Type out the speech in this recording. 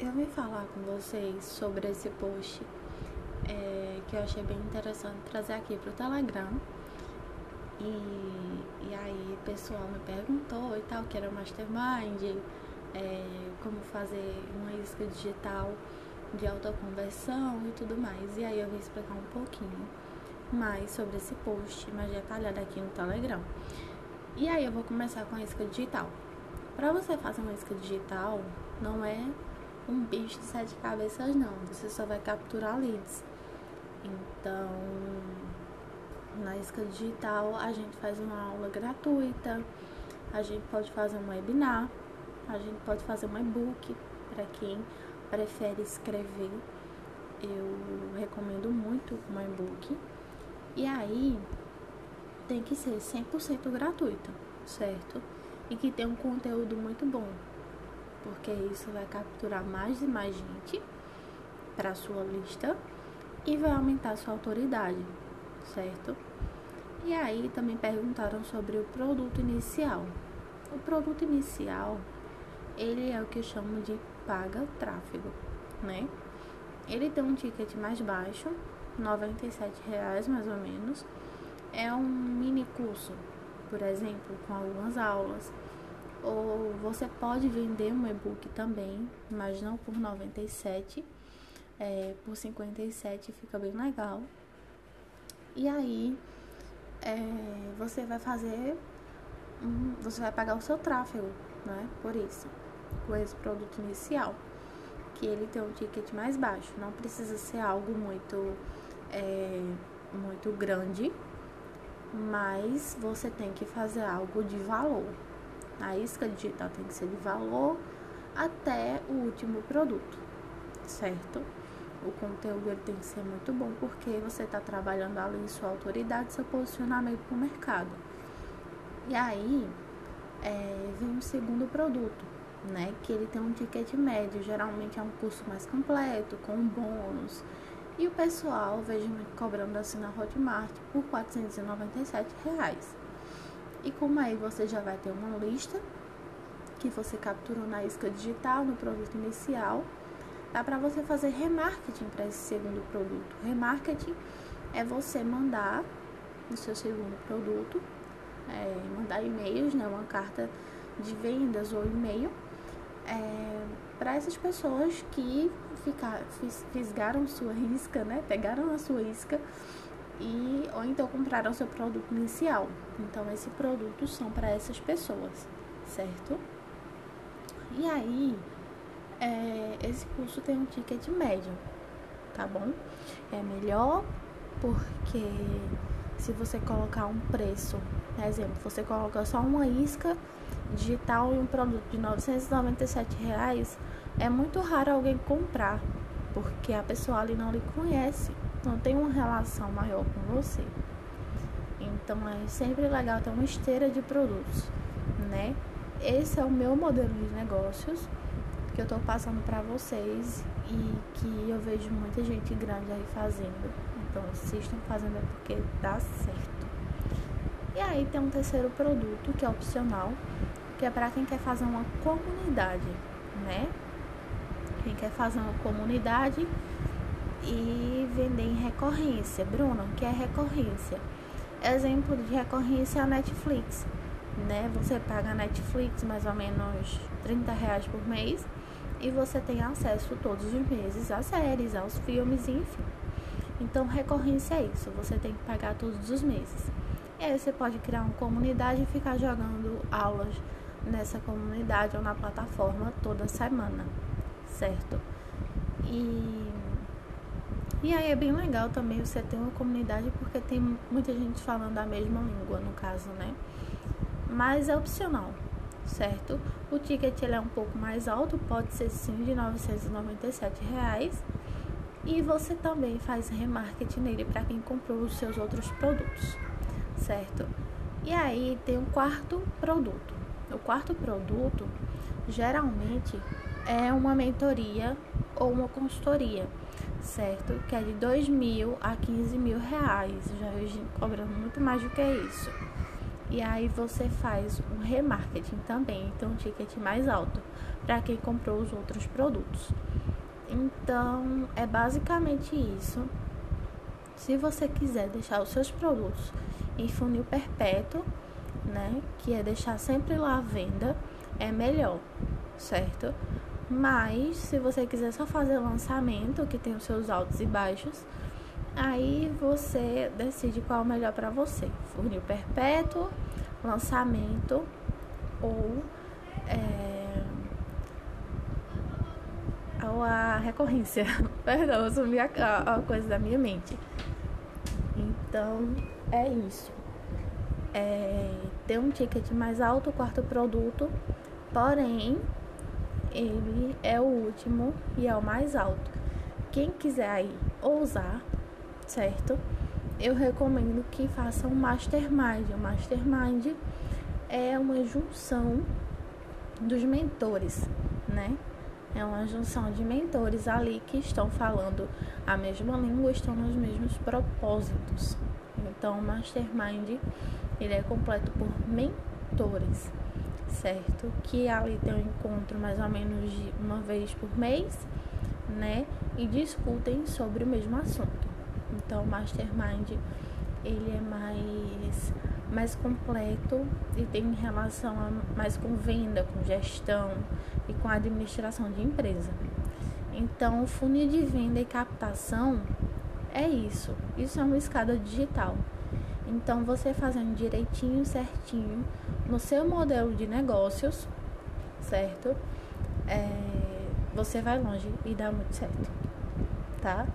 eu vim falar com vocês sobre esse post é, que eu achei bem interessante trazer aqui pro Telegram. E, e aí o pessoal me perguntou e tal, que era mastermind, é, como fazer uma isca digital de autoconversão e tudo mais. E aí eu vim explicar um pouquinho mais sobre esse post, mais detalhado aqui no Telegram. E aí eu vou começar com a isca digital. Para você fazer uma isca digital, não é um bicho de sete cabeças não, você só vai capturar leads. Então, na isca digital a gente faz uma aula gratuita, a gente pode fazer um webinar, a gente pode fazer um e-book para quem prefere escrever. Eu recomendo muito um e-book. E aí tem que ser 100% gratuita, certo? E que tenha um conteúdo muito bom, porque isso vai capturar mais e mais gente para sua lista e vai aumentar sua autoridade, certo? E aí também perguntaram sobre o produto inicial. O produto inicial, ele é o que eu chamo de paga tráfego, né? Ele tem um ticket mais baixo, R$ reais mais ou menos. É um mini curso, por exemplo, com algumas aulas. Ou você pode vender um e-book também, mas não por 97, é, por 57 fica bem legal. E aí é, você vai fazer, você vai pagar o seu tráfego, né? Por isso, com esse produto inicial, que ele tem um ticket mais baixo. Não precisa ser algo muito, é, muito grande, mas você tem que fazer algo de valor. A isca digital tem que ser de valor até o último produto, certo? O conteúdo ele tem que ser muito bom porque você está trabalhando ali sua autoridade, seu posicionamento para o mercado. E aí é, vem o segundo produto, né? Que ele tem um ticket médio, geralmente é um curso mais completo, com bônus. E o pessoal vejo muito cobrando assim na Hotmart por 497 reais. E como aí você já vai ter uma lista que você capturou na isca digital, no produto inicial, dá para você fazer remarketing para esse segundo produto. Remarketing é você mandar o seu segundo produto, é, mandar e-mails, né, uma carta de vendas ou e-mail é, para essas pessoas que ficar, fisgaram sua isca, né, pegaram a sua isca e ou então compraram seu produto inicial. Então esse produto são para essas pessoas, certo? E aí é, esse curso tem um ticket médio, tá bom? É melhor porque se você colocar um preço, por exemplo, você coloca só uma isca digital e um produto de 997 reais, é muito raro alguém comprar, porque a pessoa ali não lhe conhece não tem uma relação maior com você. Então é sempre legal ter uma esteira de produtos, né? Esse é o meu modelo de negócios que eu tô passando para vocês e que eu vejo muita gente grande aí fazendo. Então, se estão fazendo é porque dá certo. E aí tem um terceiro produto que é opcional, que é para quem quer fazer uma comunidade, né? Quem quer fazer uma comunidade e vender em recorrência. Bruno, que é recorrência? Exemplo de recorrência é a Netflix. Né? Você paga a Netflix mais ou menos 30 reais por mês e você tem acesso todos os meses às séries, aos filmes, enfim. Então, recorrência é isso, você tem que pagar todos os meses. E aí você pode criar uma comunidade e ficar jogando aulas nessa comunidade ou na plataforma toda semana, certo? E e aí é bem legal também você ter uma comunidade porque tem muita gente falando a mesma língua, no caso, né? Mas é opcional, certo? O ticket ele é um pouco mais alto, pode ser sim de 997 reais. E você também faz remarketing nele para quem comprou os seus outros produtos, certo? E aí tem um quarto produto. O quarto produto geralmente é uma mentoria ou uma consultoria certo? Que é de 2 mil a 15 mil reais. Já hoje cobrando muito mais do que isso. E aí você faz um remarketing também, então um ticket mais alto para quem comprou os outros produtos. Então, é basicamente isso. Se você quiser deixar os seus produtos em funil perpétuo, né, que é deixar sempre lá à venda, é melhor, certo? Mas se você quiser só fazer lançamento, que tem os seus altos e baixos, aí você decide qual é o melhor para você: funil perpétuo, lançamento ou é, ou a recorrência. Perdão, eu sumi a, a, a coisa da minha mente. Então é isso. É, tem um ticket mais alto, quarto produto, porém ele é o último e é o mais alto. Quem quiser aí ousar, certo? Eu recomendo que faça um mastermind. O mastermind é uma junção dos mentores, né? É uma junção de mentores ali que estão falando a mesma língua, estão nos mesmos propósitos. Então, o mastermind ele é completo por mentores certo? Que ali tem um encontro mais ou menos de uma vez por mês, né? E discutem sobre o mesmo assunto. Então, o Mastermind ele é mais mais completo e tem relação a, mais com venda, com gestão e com administração de empresa. Então, o funil de venda e captação é isso. Isso é uma escada digital. Então, você fazendo direitinho, certinho, no seu modelo de negócios, certo? É, você vai longe e dá muito certo, tá?